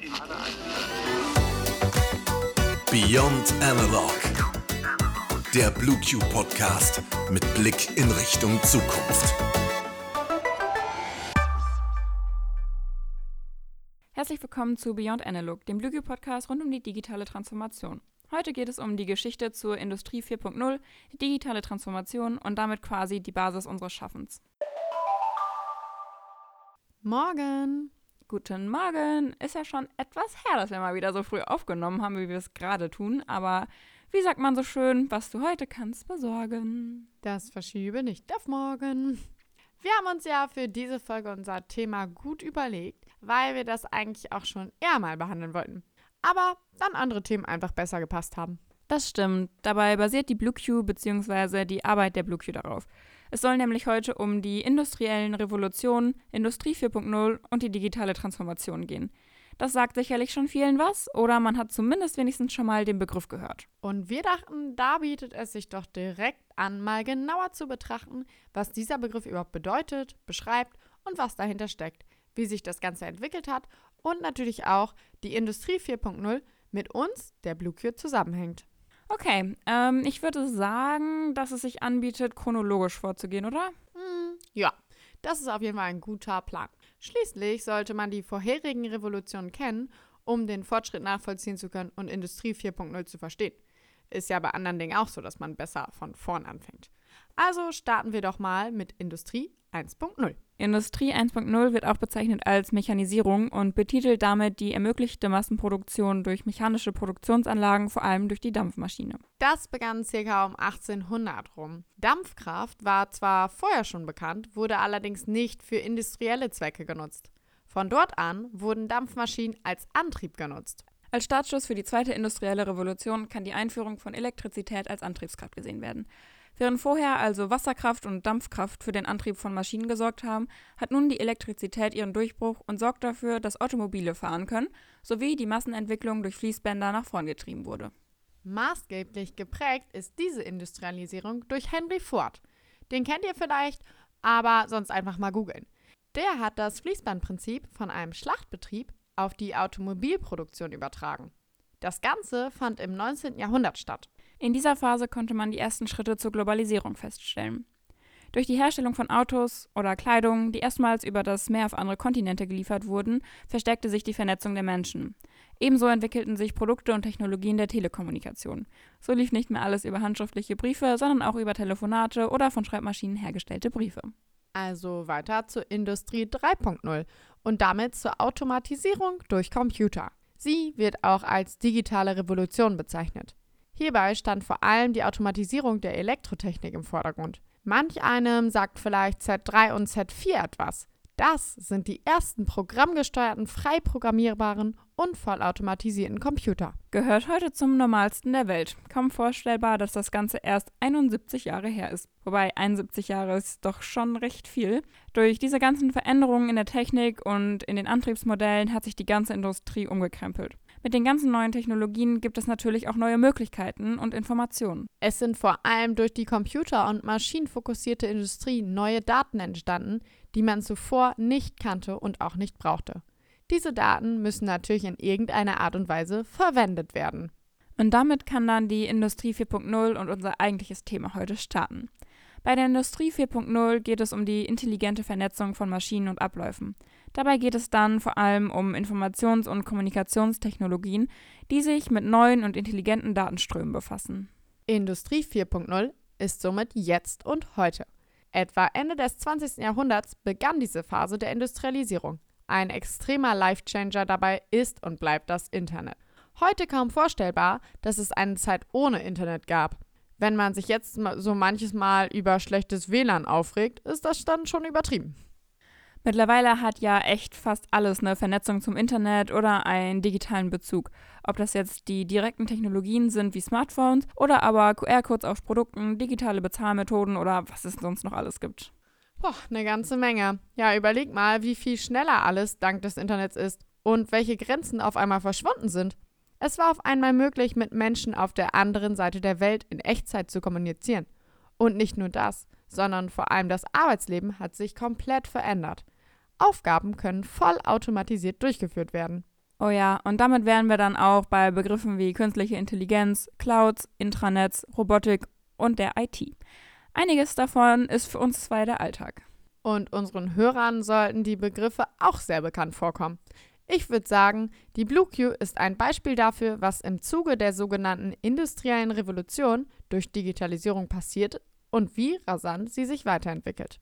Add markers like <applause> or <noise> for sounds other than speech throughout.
in Beyond Analog. Der Blue Q Podcast mit Blick in Richtung Zukunft. Herzlich willkommen zu Beyond Analog, dem Blue Q Podcast rund um die digitale Transformation. Heute geht es um die Geschichte zur Industrie 4.0, die digitale Transformation und damit quasi die Basis unseres Schaffens. Morgen. Guten Morgen. Ist ja schon etwas her, dass wir mal wieder so früh aufgenommen haben, wie wir es gerade tun. Aber wie sagt man so schön, was du heute kannst besorgen? Das verschiebe nicht auf morgen. Wir haben uns ja für diese Folge unser Thema gut überlegt, weil wir das eigentlich auch schon eher mal behandeln wollten. Aber dann andere Themen einfach besser gepasst haben. Das stimmt. Dabei basiert die BlueQ bzw. die Arbeit der BlueQ darauf. Es soll nämlich heute um die industriellen Revolutionen, Industrie 4.0 und die digitale Transformation gehen. Das sagt sicherlich schon vielen was, oder man hat zumindest wenigstens schon mal den Begriff gehört. Und wir dachten, da bietet es sich doch direkt an, mal genauer zu betrachten, was dieser Begriff überhaupt bedeutet, beschreibt und was dahinter steckt, wie sich das Ganze entwickelt hat und natürlich auch die Industrie 4.0 mit uns, der Blue Cure, zusammenhängt. Okay, ähm, ich würde sagen, dass es sich anbietet, chronologisch vorzugehen, oder? Hm, ja, das ist auf jeden Fall ein guter Plan. Schließlich sollte man die vorherigen Revolutionen kennen, um den Fortschritt nachvollziehen zu können und Industrie 4.0 zu verstehen. Ist ja bei anderen Dingen auch so, dass man besser von vorn anfängt. Also starten wir doch mal mit Industrie 1.0. Industrie 1.0 wird auch bezeichnet als Mechanisierung und betitelt damit die ermöglichte Massenproduktion durch mechanische Produktionsanlagen, vor allem durch die Dampfmaschine. Das begann ca. um 1800 rum. Dampfkraft war zwar vorher schon bekannt, wurde allerdings nicht für industrielle Zwecke genutzt. Von dort an wurden Dampfmaschinen als Antrieb genutzt. Als Startschuss für die zweite industrielle Revolution kann die Einführung von Elektrizität als Antriebskraft gesehen werden. Während vorher also Wasserkraft und Dampfkraft für den Antrieb von Maschinen gesorgt haben, hat nun die Elektrizität ihren Durchbruch und sorgt dafür, dass Automobile fahren können, sowie die Massenentwicklung durch Fließbänder nach vorn getrieben wurde. Maßgeblich geprägt ist diese Industrialisierung durch Henry Ford. Den kennt ihr vielleicht, aber sonst einfach mal googeln. Der hat das Fließbandprinzip von einem Schlachtbetrieb auf die Automobilproduktion übertragen. Das Ganze fand im 19. Jahrhundert statt. In dieser Phase konnte man die ersten Schritte zur Globalisierung feststellen. Durch die Herstellung von Autos oder Kleidung, die erstmals über das Meer auf andere Kontinente geliefert wurden, verstärkte sich die Vernetzung der Menschen. Ebenso entwickelten sich Produkte und Technologien der Telekommunikation. So lief nicht mehr alles über handschriftliche Briefe, sondern auch über Telefonate oder von Schreibmaschinen hergestellte Briefe. Also weiter zur Industrie 3.0 und damit zur Automatisierung durch Computer. Sie wird auch als digitale Revolution bezeichnet. Hierbei stand vor allem die Automatisierung der Elektrotechnik im Vordergrund. Manch einem sagt vielleicht Z3 und Z4 etwas. Das sind die ersten programmgesteuerten, frei programmierbaren und vollautomatisierten Computer. Gehört heute zum normalsten der Welt. Kaum vorstellbar, dass das Ganze erst 71 Jahre her ist. Wobei 71 Jahre ist doch schon recht viel. Durch diese ganzen Veränderungen in der Technik und in den Antriebsmodellen hat sich die ganze Industrie umgekrempelt. Mit den ganzen neuen Technologien gibt es natürlich auch neue Möglichkeiten und Informationen. Es sind vor allem durch die computer- und maschinenfokussierte Industrie neue Daten entstanden, die man zuvor nicht kannte und auch nicht brauchte. Diese Daten müssen natürlich in irgendeiner Art und Weise verwendet werden. Und damit kann dann die Industrie 4.0 und unser eigentliches Thema heute starten. Bei der Industrie 4.0 geht es um die intelligente Vernetzung von Maschinen und Abläufen. Dabei geht es dann vor allem um Informations- und Kommunikationstechnologien, die sich mit neuen und intelligenten Datenströmen befassen. Industrie 4.0 ist somit jetzt und heute. Etwa Ende des 20. Jahrhunderts begann diese Phase der Industrialisierung. Ein extremer Lifechanger dabei ist und bleibt das Internet. Heute kaum vorstellbar, dass es eine Zeit ohne Internet gab. Wenn man sich jetzt so manches Mal über schlechtes WLAN aufregt, ist das dann schon übertrieben. Mittlerweile hat ja echt fast alles eine Vernetzung zum Internet oder einen digitalen Bezug. Ob das jetzt die direkten Technologien sind wie Smartphones oder aber QR-Codes auf Produkten, digitale Bezahlmethoden oder was es sonst noch alles gibt. Boah, eine ganze Menge. Ja, überleg mal, wie viel schneller alles dank des Internets ist und welche Grenzen auf einmal verschwunden sind. Es war auf einmal möglich, mit Menschen auf der anderen Seite der Welt in Echtzeit zu kommunizieren. Und nicht nur das, sondern vor allem das Arbeitsleben hat sich komplett verändert. Aufgaben können vollautomatisiert durchgeführt werden. Oh ja, und damit wären wir dann auch bei Begriffen wie künstliche Intelligenz, Clouds, Intranets, Robotik und der IT. Einiges davon ist für uns zwei der Alltag. Und unseren Hörern sollten die Begriffe auch sehr bekannt vorkommen. Ich würde sagen, die BlueQ ist ein Beispiel dafür, was im Zuge der sogenannten industriellen Revolution durch Digitalisierung passiert und wie rasant sie sich weiterentwickelt.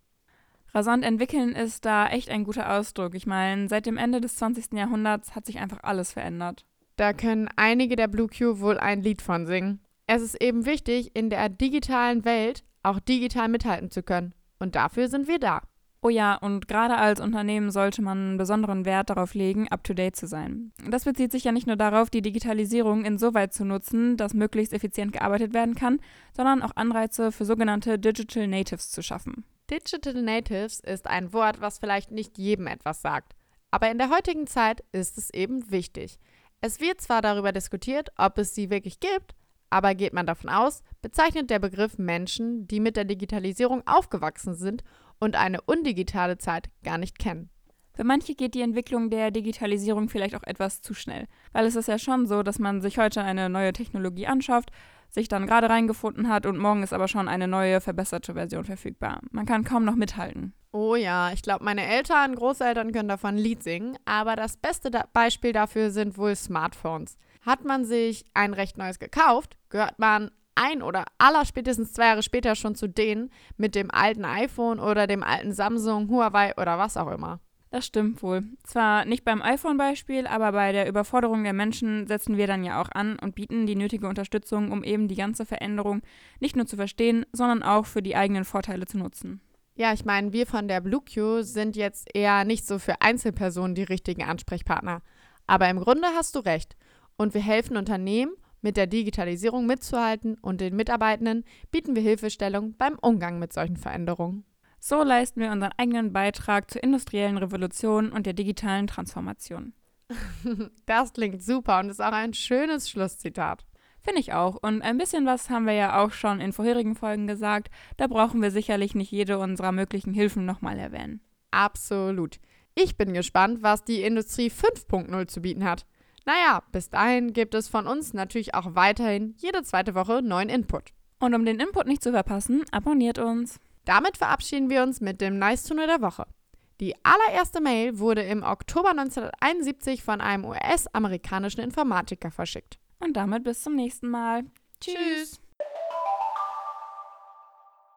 Rasant entwickeln ist da echt ein guter Ausdruck. Ich meine, seit dem Ende des 20. Jahrhunderts hat sich einfach alles verändert. Da können einige der BlueQ wohl ein Lied von singen. Es ist eben wichtig, in der digitalen Welt auch digital mithalten zu können. Und dafür sind wir da. Oh ja, und gerade als Unternehmen sollte man besonderen Wert darauf legen, up-to-date zu sein. Das bezieht sich ja nicht nur darauf, die Digitalisierung insoweit zu nutzen, dass möglichst effizient gearbeitet werden kann, sondern auch Anreize für sogenannte Digital Natives zu schaffen. Digital Natives ist ein Wort, was vielleicht nicht jedem etwas sagt. Aber in der heutigen Zeit ist es eben wichtig. Es wird zwar darüber diskutiert, ob es sie wirklich gibt, aber geht man davon aus, bezeichnet der Begriff Menschen, die mit der Digitalisierung aufgewachsen sind und eine undigitale Zeit gar nicht kennen. Für manche geht die Entwicklung der Digitalisierung vielleicht auch etwas zu schnell, weil es ist ja schon so, dass man sich heute eine neue Technologie anschafft, sich dann gerade reingefunden hat und morgen ist aber schon eine neue, verbesserte Version verfügbar. Man kann kaum noch mithalten. Oh ja, ich glaube, meine Eltern, Großeltern können davon ein Lied singen, aber das beste da Beispiel dafür sind wohl Smartphones. Hat man sich ein recht neues gekauft, gehört man ein oder aller spätestens zwei Jahre später schon zu denen mit dem alten iPhone oder dem alten Samsung, Huawei oder was auch immer. Das stimmt wohl. Zwar nicht beim iPhone-Beispiel, aber bei der Überforderung der Menschen setzen wir dann ja auch an und bieten die nötige Unterstützung, um eben die ganze Veränderung nicht nur zu verstehen, sondern auch für die eigenen Vorteile zu nutzen. Ja, ich meine, wir von der BlueQ sind jetzt eher nicht so für Einzelpersonen die richtigen Ansprechpartner. Aber im Grunde hast du recht. Und wir helfen Unternehmen mit der Digitalisierung mitzuhalten und den Mitarbeitenden bieten wir Hilfestellung beim Umgang mit solchen Veränderungen. So leisten wir unseren eigenen Beitrag zur industriellen Revolution und der digitalen Transformation. <laughs> Das klingt super und ist auch ein schönes Schlusszitat. Finde ich auch. Und ein bisschen was haben wir ja auch schon in vorherigen Folgen gesagt. Da brauchen wir sicherlich nicht jede unserer möglichen Hilfen nochmal erwähnen. Absolut. Ich bin gespannt, was die Industrie 5.0 zu bieten hat. Naja, bis dahin gibt es von uns natürlich auch weiterhin jede zweite Woche neuen Input. Und um den Input nicht zu verpassen, abonniert uns. Damit verabschieden wir uns mit dem Nice to Know der Woche. Die allererste Mail wurde im Oktober 1971 von einem US-amerikanischen Informatiker verschickt. Und damit bis zum nächsten Mal. Tschüss.